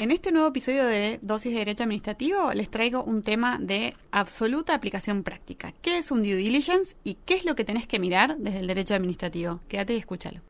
En este nuevo episodio de Dosis de Derecho Administrativo les traigo un tema de absoluta aplicación práctica. ¿Qué es un due diligence y qué es lo que tenés que mirar desde el derecho administrativo? Quédate y escúchalo.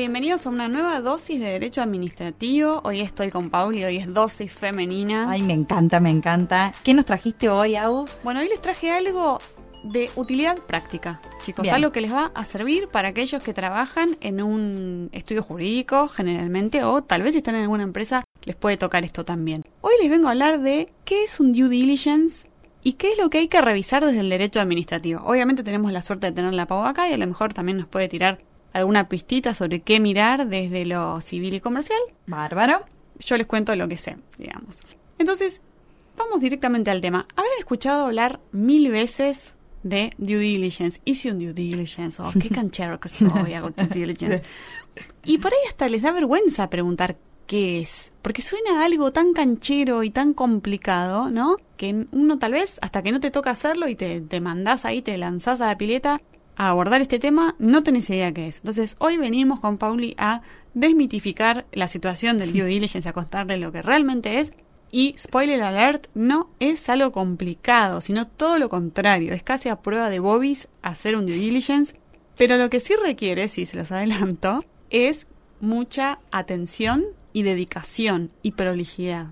Bienvenidos a una nueva dosis de Derecho Administrativo. Hoy estoy con Pauli, hoy es dosis femenina. Ay, me encanta, me encanta. ¿Qué nos trajiste hoy, Agu? Bueno, hoy les traje algo de utilidad práctica, chicos. Bien. Algo que les va a servir para aquellos que trabajan en un estudio jurídico, generalmente, o tal vez si están en alguna empresa, les puede tocar esto también. Hoy les vengo a hablar de qué es un due diligence y qué es lo que hay que revisar desde el derecho administrativo. Obviamente tenemos la suerte de tener la Pau acá y a lo mejor también nos puede tirar alguna pistita sobre qué mirar desde lo civil y comercial Bárbaro. yo les cuento lo que sé, digamos. Entonces, vamos directamente al tema. Habrán escuchado hablar mil veces de due diligence. Hice un due diligence. Oh, qué canchero que soy, hago due diligence. Y por ahí hasta les da vergüenza preguntar qué es. Porque suena a algo tan canchero y tan complicado, ¿no? Que uno tal vez, hasta que no te toca hacerlo y te, te mandás ahí, te lanzás a la pileta a abordar este tema, no tenés idea qué es. Entonces, hoy venimos con Pauli a desmitificar la situación del due diligence, a contarle lo que realmente es. Y spoiler alert, no es algo complicado, sino todo lo contrario. Es casi a prueba de bobbies hacer un due diligence. Pero lo que sí requiere, si se los adelanto, es mucha atención y dedicación y prolijidad.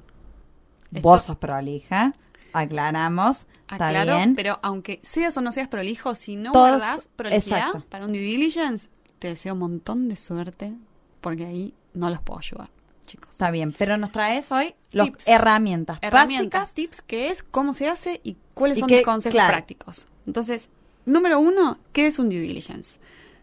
Esto- Vos sos prolija. Aclaramos. Está Aclaro, bien. pero aunque seas o no seas prolijo, si no Todos- guardas prolijidad exacto. para un due diligence, te deseo un montón de suerte, porque ahí no los puedo ayudar, chicos. Está bien. Pero nos traes hoy los Tips. herramientas, Herramientas, básicas. tips, qué es, cómo se hace y cuáles Y son qué- los consejos claro. prácticos. Entonces, número uno, ¿qué es un due diligence?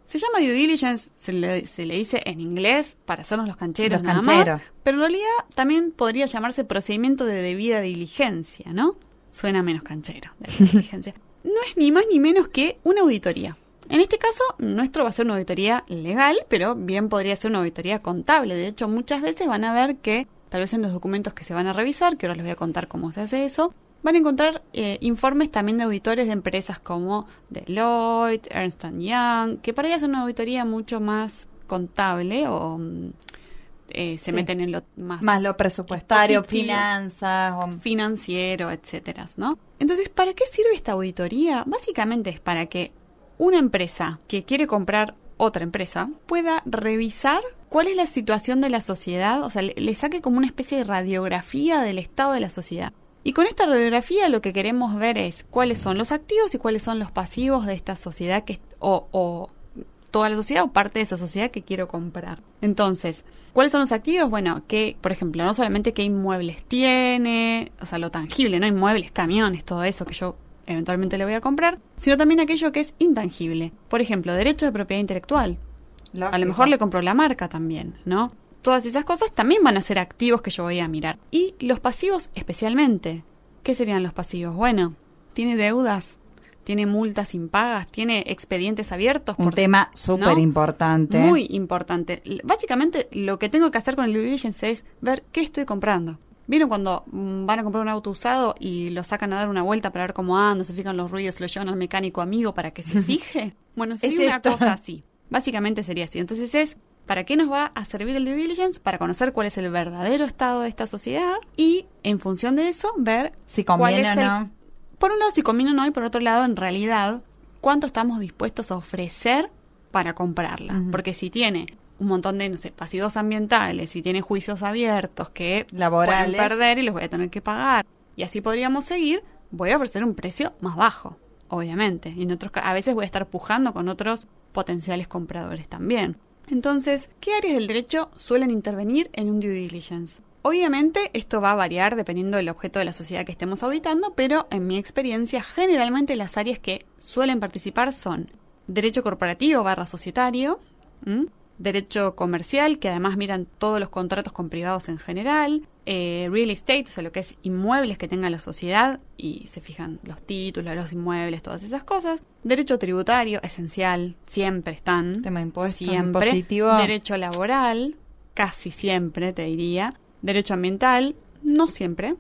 Se llama due diligence, se le, se le dice en inglés para hacernos los cancheros Los nada más, pero en realidad también podría llamarse procedimiento de debida diligencia, ¿no? Suena menos canchero, debida diligencia. No es ni más ni menos que una auditoría. En este caso, nuestro va a ser una auditoría legal, pero bien podría ser una auditoría contable. De hecho, muchas veces van a ver que, tal vez en los documentos que se van a revisar, que ahora les voy a contar cómo se hace eso, van a encontrar eh, informes también de auditores de empresas como Deloitte, Ernst Young, que para ellas es una auditoría mucho más contable o mm, eh, se Sí. meten en lo más, Más lo presupuestario, Positivo. finanzas. o- financiero, etcétera, ¿no? Entonces, ¿para qué sirve esta auditoría? Básicamente es para que una empresa que quiere comprar otra empresa pueda revisar cuál es la situación de la sociedad, o sea, le, le saque como una especie de radiografía del estado de la sociedad. Y con esta radiografía lo que queremos ver es cuáles son los activos y cuáles son los pasivos de esta sociedad que o, o toda la sociedad o parte de esa sociedad que quiero comprar. Entonces, ¿cuáles son los activos? Bueno, que, por ejemplo, no solamente qué inmuebles tiene, o sea, lo tangible, ¿no? Inmuebles, camiones, todo eso que yo eventualmente le voy a comprar, sino también aquello que es intangible. Por ejemplo, derecho de propiedad intelectual. A lo mejor le compro la marca también, ¿no? Todas esas cosas también van a ser activos que yo voy a mirar. Y los pasivos especialmente. ¿Qué serían los pasivos? Bueno, tiene deudas, tiene multas impagas, tiene expedientes abiertos. Un por- tema súper ¿no? importante. Muy importante. Básicamente, lo que tengo que hacer con el due diligence es ver qué estoy comprando. ¿Vieron cuando mm, van a comprar un auto usado y lo sacan a dar una vuelta para ver cómo anda, se fijan los ruidos, se lo llevan al mecánico amigo para que se fije? Bueno, sería Es una esto. cosa así. Básicamente sería así. Entonces es, ¿para qué nos va a servir el due diligence? Para conocer cuál es el verdadero estado de esta sociedad y, en función de eso, ver Si cuál conviene es o el- no. por un lado si conviene o no y por otro lado en realidad cuánto estamos dispuestos a ofrecer para comprarla. Porque si tiene un montón de, no sé, pasivos ambientales, si tiene juicios abiertos que Laborales. pueden perder y los voy a tener que pagar, y así podríamos seguir, voy a ofrecer un precio más bajo, obviamente. Y en otros a veces voy a estar pujando con otros potenciales compradores también. Entonces, ¿qué áreas del derecho suelen intervenir en un due diligence? Obviamente esto va a variar dependiendo del objeto de la sociedad que estemos auditando, pero en mi experiencia generalmente las áreas que suelen participar son derecho corporativo barra societario, derecho comercial, que además miran todos los contratos con privados en general, eh, real estate, o sea, lo que es inmuebles que tenga la sociedad, y se fijan los títulos, los inmuebles, todas esas cosas. Derecho tributario, esencial, siempre están. Tema de impuestos, siempre. impositivo. Derecho laboral, casi siempre, te diría. Derecho ambiental, no siempre.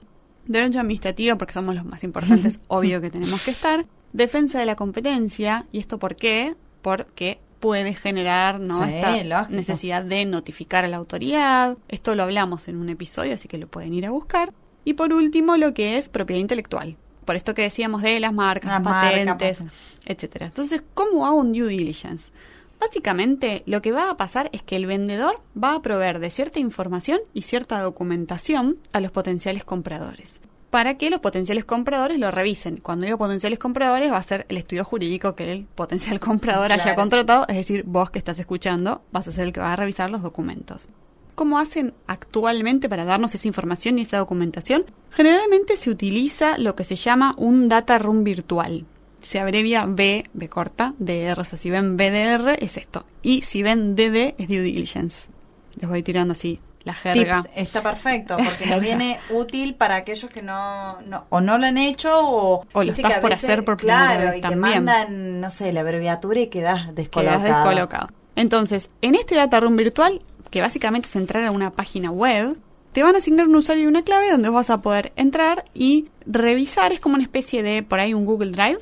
Derecho administrativo, porque somos los más importantes, obvio que tenemos que estar. Defensa de la competencia, ¿y esto por qué? Porque puede generar ¿no? Sí, esta lógico. necesidad de notificar a la autoridad. Esto lo hablamos en un episodio, así que lo pueden ir a buscar. Y por último, lo que es propiedad intelectual. Por esto que decíamos de las marcas, Las marcas, patentes, patentes. etcétera. Entonces, ¿cómo hago un due diligence? Básicamente, lo que va a pasar es que el vendedor va a proveer de cierta información y cierta documentación a los potenciales compradores para que los potenciales compradores lo revisen. Cuando digo potenciales compradores, va a ser el estudio jurídico que el potencial comprador haya contratado, es decir, vos que estás escuchando, vas a ser el que va a revisar los documentos. ¿Cómo hacen actualmente para darnos esa información y esa documentación? Generalmente se utiliza lo que se llama un data room virtual. Se abrevia B, B corta, DR. O sea, si ven BDR es esto. Y si ven DD es due diligence. Les voy tirando así la jerga. Tips, está perfecto, porque nos viene útil para aquellos que no, no- o no lo han hecho o, O lo estás que por veces- hacer por primera claro, vez y también. te mandan, no sé, la abreviatura y quedas descolocado. descolocado. Entonces, en este data room virtual, que básicamente es entrar a una página web, te van a asignar un usuario y una clave donde vas a poder entrar y revisar. Es como una especie de, por ahí, un Google Drive,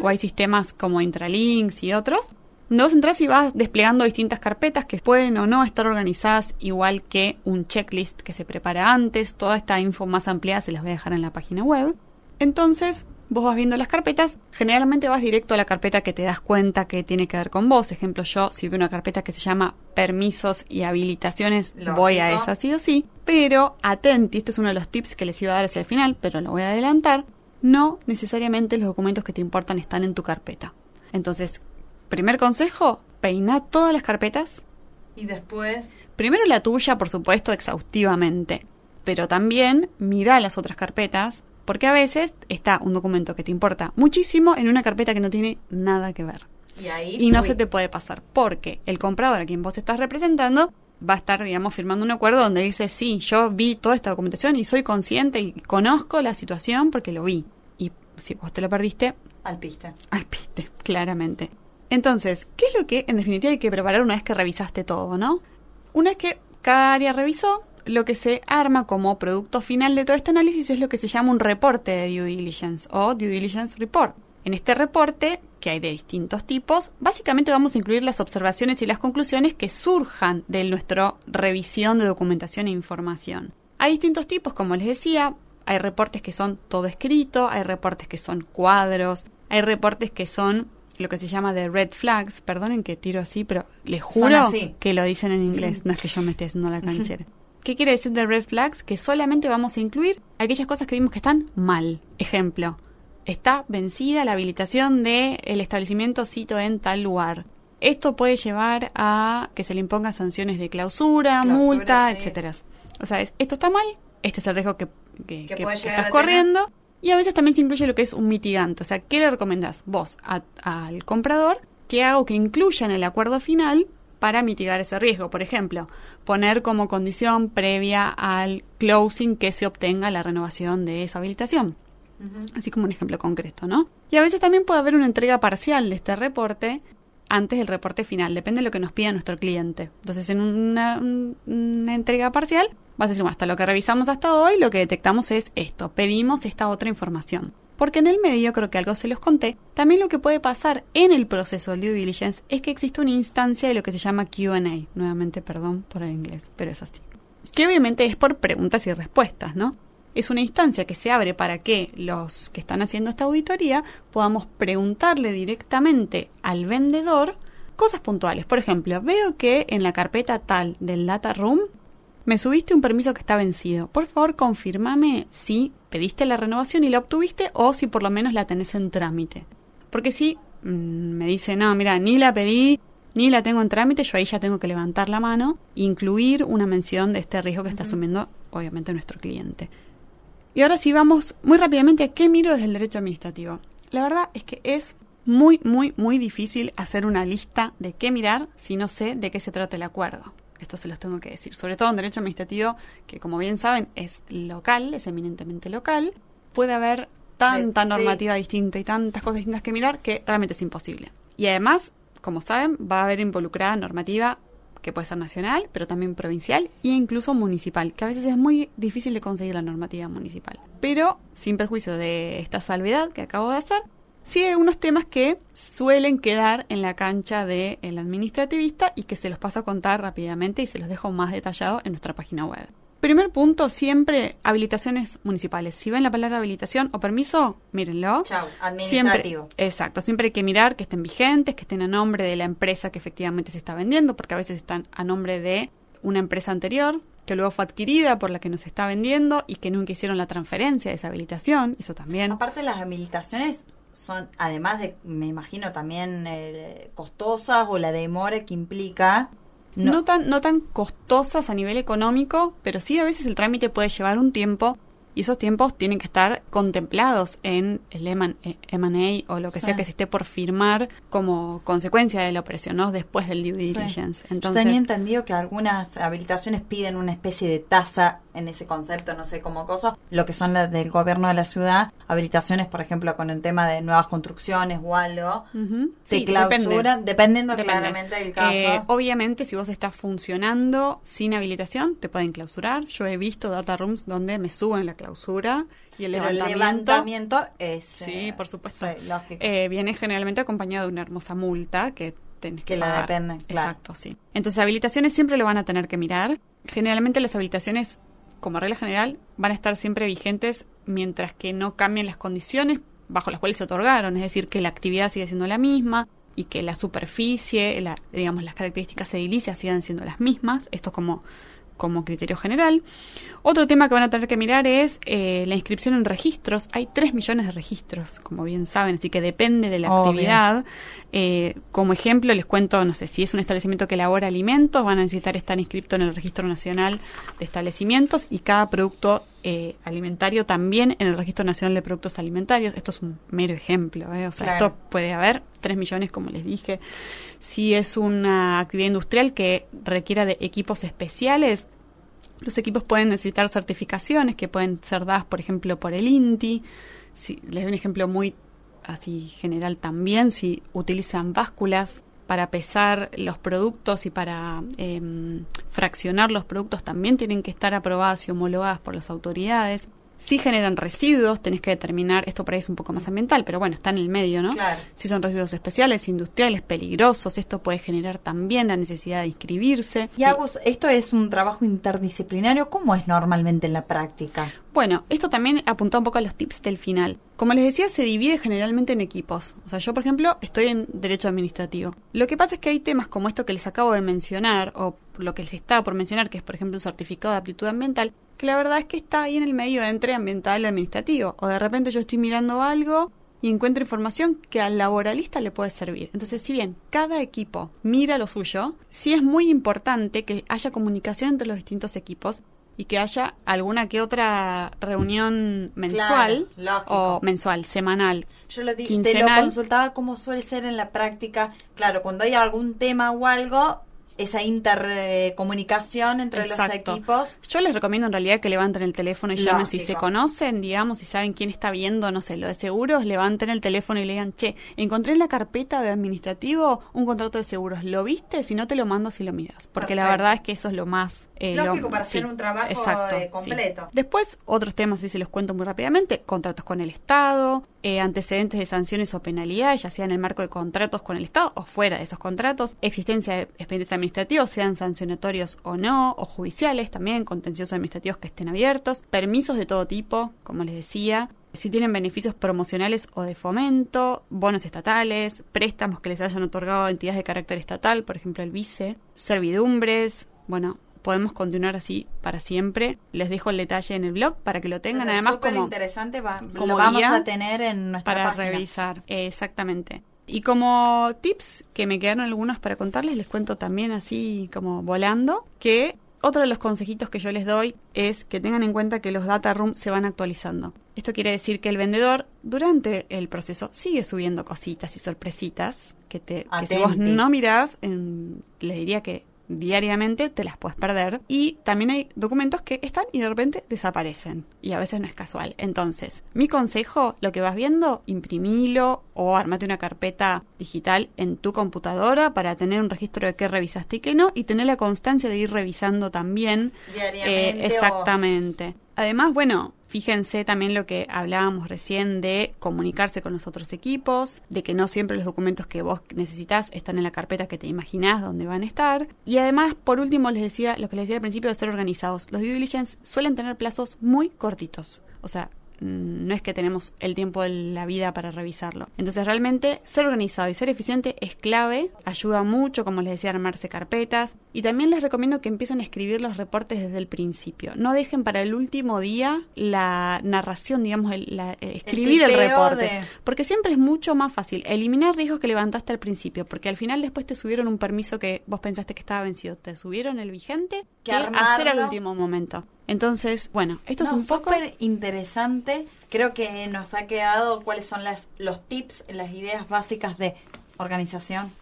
o hay sistemas como Intralinks y otros, donde vos entras y vas desplegando distintas carpetas que pueden o no estar organizadas igual que un checklist que se prepara antes. Toda esta info más ampliada se las voy a dejar en la página web. Entonces, vos vas viendo las carpetas, generalmente vas directo a la carpeta que te das cuenta que tiene que ver con vos. Ejemplo, yo si veo una carpeta que se llama permisos y habilitaciones, Lógico. voy a esa sí o sí. Pero atenti, este es uno de los tips que les iba a dar hacia el final, pero lo voy a adelantar. No necesariamente los documentos que te importan están en tu carpeta. Entonces, primer consejo, peina todas las carpetas, Y después, Primero la tuya, por supuesto, exhaustivamente, pero también mira las otras carpetas, porque a veces está un documento que te importa muchísimo en una carpeta que no tiene nada que ver. y ahí... Y no uy, se te puede pasar, porque el comprador a quien vos estás representando va a estar, digamos, firmando un acuerdo donde dice, sí, yo vi toda esta documentación y soy consciente y conozco la situación porque lo vi. Y si vos te lo perdiste, Al piste. al piste, claramente. Entonces, ¿qué es lo que en definitiva hay que preparar una vez que revisaste todo, no? Una vez que cada área revisó, lo que se arma como producto final de todo este análisis es lo que se llama un reporte de due diligence o due diligence report. En este reporte, que hay de distintos tipos, básicamente vamos a incluir las observaciones y las conclusiones que surjan de nuestra revisión de documentación e información. Hay distintos tipos, como les decía, hay reportes que son todo escrito, hay reportes que son cuadros, hay reportes que son lo que se llama de red flags, perdonen que tiro así, pero les juro que lo dicen en inglés, no es que yo me esté haciendo la canchera. ¿Qué quiere decir de red flags? Que solamente vamos a incluir aquellas cosas que vimos que están mal. Ejemplo, está vencida la habilitación del el establecimiento sito en tal lugar. Esto puede llevar a que se le impongan sanciones de clausura, Clausura, multa, sí. etcétera. O sea, es- esto está mal, este es el riesgo que, que- estás corriendo. Y a veces también se incluye lo que es un mitigante. O sea, ¿qué le recomendás vos a- al comprador que haga o que incluya en el acuerdo final para mitigar ese riesgo? Por ejemplo, poner como condición previa al closing que se obtenga la renovación de esa habilitación. Así como un ejemplo concreto, ¿no? Y a veces también puede haber una entrega parcial de este reporte antes del reporte final, depende de lo que nos pida nuestro cliente. Entonces, en una, un- una entrega parcial, vas a decir, hasta lo que revisamos hasta hoy, lo que detectamos es esto, pedimos esta otra información. Porque en el medio, creo que algo se los conté, también lo que puede pasar en el proceso del due diligence es que existe una instancia de lo que se llama QA. Nuevamente, perdón por el inglés, pero es así. Que obviamente es por preguntas y respuestas, ¿no? Es una instancia que se abre para que los que están haciendo esta auditoría podamos preguntarle directamente al vendedor cosas puntuales. Por ejemplo, veo que en la carpeta tal del data room me subiste un permiso que está vencido. Por favor, confirmame si pediste la renovación y la obtuviste o si por lo menos la tenés en trámite. Porque si mm, me dice, no, mira, ni la pedí, ni la tengo en trámite, yo ahí ya tengo que levantar la mano e incluir una mención de este riesgo que está asumiendo, obviamente, nuestro cliente. Y ahora sí vamos muy rápidamente a qué miro desde el derecho administrativo. La verdad es que es muy, muy, muy difícil hacer una lista de qué mirar si no sé de qué se trata el acuerdo. Esto se los tengo que decir. Sobre todo en derecho administrativo, que como bien saben es local, es eminentemente local. Puede haber tanta sí. normativa distinta y tantas cosas distintas que mirar que realmente es imposible. Y además, como saben, va a haber involucrada normativa que puede ser nacional, pero también provincial e incluso municipal, que a veces es muy difícil de conseguir la normativa municipal. Pero, sin perjuicio de esta salvedad que acabo de hacer, sí hay algunos temas que suelen quedar en la cancha del administrativista y que se los paso a contar rápidamente y se los dejo más detallado en nuestra página web. Primer punto, siempre habilitaciones municipales. Si ven la palabra habilitación o permiso, mírenlo. Chau, administrativo. Siempre, exacto, siempre hay que mirar que estén vigentes, que estén a nombre de la empresa que efectivamente se está vendiendo, porque a veces están a nombre de una empresa anterior que luego fue adquirida por la que nos está vendiendo y que nunca hicieron la transferencia de esa habilitación, eso también. Aparte las habilitaciones son, además de, me imagino, también eh, costosas o la demora que implica. No. tan, no tan costosas a nivel económico, pero sí a veces el trámite puede llevar un tiempo y esos tiempos tienen que estar contemplados en el M&A o lo que sea que se esté por firmar como consecuencia de la operación, ¿no? Después del due diligence. Entonces, Yo tenía entendido que algunas habilitaciones piden una especie de tasa en ese concepto, no sé cómo cosa, lo que son las del gobierno de la ciudad, habilitaciones, por ejemplo, con el tema de nuevas construcciones o algo, se clausuran, dependiendo claramente del caso. Eh, obviamente, si vos estás funcionando sin habilitación, te pueden clausurar. Yo he visto data rooms donde me suben la clausura y el levantamiento, es... Sí, eh, por supuesto. Eh, viene generalmente acompañado de una hermosa multa que tenés que, que la depende, Exacto, sí. Entonces, habilitaciones siempre lo van a tener que mirar. Generalmente las habilitaciones, como regla general, van a estar siempre vigentes mientras que no cambien las condiciones bajo las cuales se otorgaron, es decir, que la actividad sigue siendo la misma y que la superficie, la, digamos, las características edilicias sigan siendo las mismas. Esto como como criterio general. Otro tema que van a tener que mirar es eh, la inscripción en registros. Hay 3 millones de registros, como bien saben, así que depende de la actividad. Eh, como ejemplo, les cuento, no sé, si es un establecimiento que elabora alimentos, van a necesitar estar inscrito en el Registro Nacional de Establecimientos y cada producto eh, alimentario también en el Registro Nacional de Productos Alimentarios. Esto es un mero ejemplo, o sea, esto puede haber 3 millones, como les dije. Si es una actividad industrial que requiera de equipos especiales, los equipos pueden necesitar certificaciones que pueden ser dadas, por ejemplo, por el INTI. Si, les doy un ejemplo muy así general también, si utilizan básculas para pesar los productos y para em, fraccionar los productos también tienen que estar aprobadas y homologadas por las autoridades. Si generan residuos, tenés que determinar, esto por ahí es un poco más ambiental, pero bueno, está en el medio, ¿no? Claro. Si son residuos especiales, industriales, peligrosos, esto puede generar también la necesidad de inscribirse. Y Agus, esto es un trabajo interdisciplinario, ¿cómo es normalmente en la práctica? Bueno, esto también apunta un poco a los tips del final. Como les decía, se divide generalmente en equipos. O sea, yo, por ejemplo, estoy en Derecho Administrativo. Lo que pasa es que hay temas como esto que les acabo de mencionar, o lo que les estaba por mencionar, que es, por ejemplo, un certificado de aptitud ambiental, que la verdad es que está ahí en el medio entre ambiental y administrativo. O de repente yo estoy mirando algo y encuentro información que al laboralista le puede servir. Entonces, si bien cada equipo mira lo suyo, sí es muy importante que haya comunicación entre los distintos equipos y que haya alguna que otra reunión mensual o mensual, semanal. Yo lo te lo consultaba como suele ser en la práctica. Claro, cuando hay algún tema o algo, esa intercomunicación entre los equipos. Yo les recomiendo en realidad que levanten el teléfono y llamen si se conocen, digamos, si saben quién está viendo, no sé, lo de seguros, levanten el teléfono y le digan, che, encontré en la carpeta de administrativo un contrato de seguros, ¿lo viste? Si no te lo mando si lo miras, porque la verdad es que eso es lo más... Eh, Lógico, para hacer un trabajo eh, completo. Después, otros temas, si se los cuento muy rápidamente, contratos con el Estado, eh, antecedentes de sanciones o penalidades, ya sea en el marco de contratos con el Estado o fuera de esos contratos, existencia de expedientes administrativos, sean sancionatorios o no, o judiciales también, contenciosos administrativos que estén abiertos, permisos de todo tipo, como les decía, si tienen beneficios promocionales o de fomento, bonos estatales, préstamos que les hayan otorgado entidades de carácter estatal, por ejemplo el vice, servidumbres, bueno, podemos continuar así para siempre. Les dejo el detalle en el blog para que lo tengan. Además, como interesante, como lo vamos a tener en nuestra para revisar. exactamente. Y como tips que me quedaron algunos para contarles, les cuento también así como volando que otro de los consejitos que yo les doy es que tengan en cuenta que los data rooms se van actualizando. Esto quiere decir que el vendedor durante el proceso sigue subiendo cositas y sorpresitas que te que si vos no mirás, les diría que diariamente, te las puedes perder. Y también hay documentos que están y de repente desaparecen. Y a veces no es casual. Entonces, mi consejo, lo que vas viendo, imprimilo o armate una carpeta digital en tu computadora para tener un registro de qué revisaste y qué no. Y tener la constancia de ir revisando también. Diariamente. Eh, exactamente. Además, bueno, Fíjense también lo que hablábamos recién de comunicarse con los otros equipos, de que no siempre los documentos que vos necesitas están en la carpeta que te imaginás donde van a estar. Y además, por último, les decía lo que les decía al principio de ser organizados. Los due diligence suelen tener plazos muy cortitos. O sea, no es que tenemos el tiempo de la vida para revisarlo. Entonces realmente ser organizado y ser eficiente es clave, ayuda mucho, como les decía, a armarse carpetas y también les recomiendo que empiecen a escribir los reportes desde el principio. No dejen para el último día la narración, digamos, el, escribir el, reporte, porque siempre es mucho más fácil eliminar riesgos que levantaste al principio, porque al final después te subieron un permiso que vos pensaste que estaba vencido, te subieron el vigente que, que hacer al último momento. Entonces, bueno, esto es un poco interesante. Creo que nos ha quedado cuáles son las los tips, las ideas básicas de organización.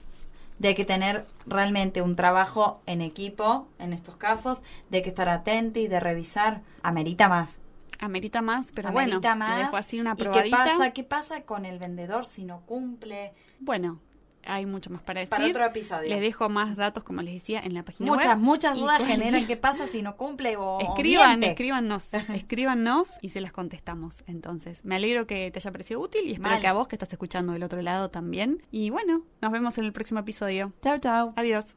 De que tener realmente un trabajo en equipo en estos casos, de que estar atento y de revisar, amerita más. Amerita más, pero amerita bueno, más. así una probadita. ¿Y qué pasa? ¿Qué pasa con el vendedor si no cumple? Bueno, hay mucho más para decir. Para otro episodio. Les dejo más datos, como les decía, en la página muchas, web. Muchas, muchas dudas generan qué pasa si no cumple o Escriban, escríbanos, escríbanos y se las contestamos. Entonces, me alegro que te haya parecido útil y espero que a vos que estás escuchando del otro lado también. Y bueno, nos vemos en el próximo episodio. Chao, chao. Adiós.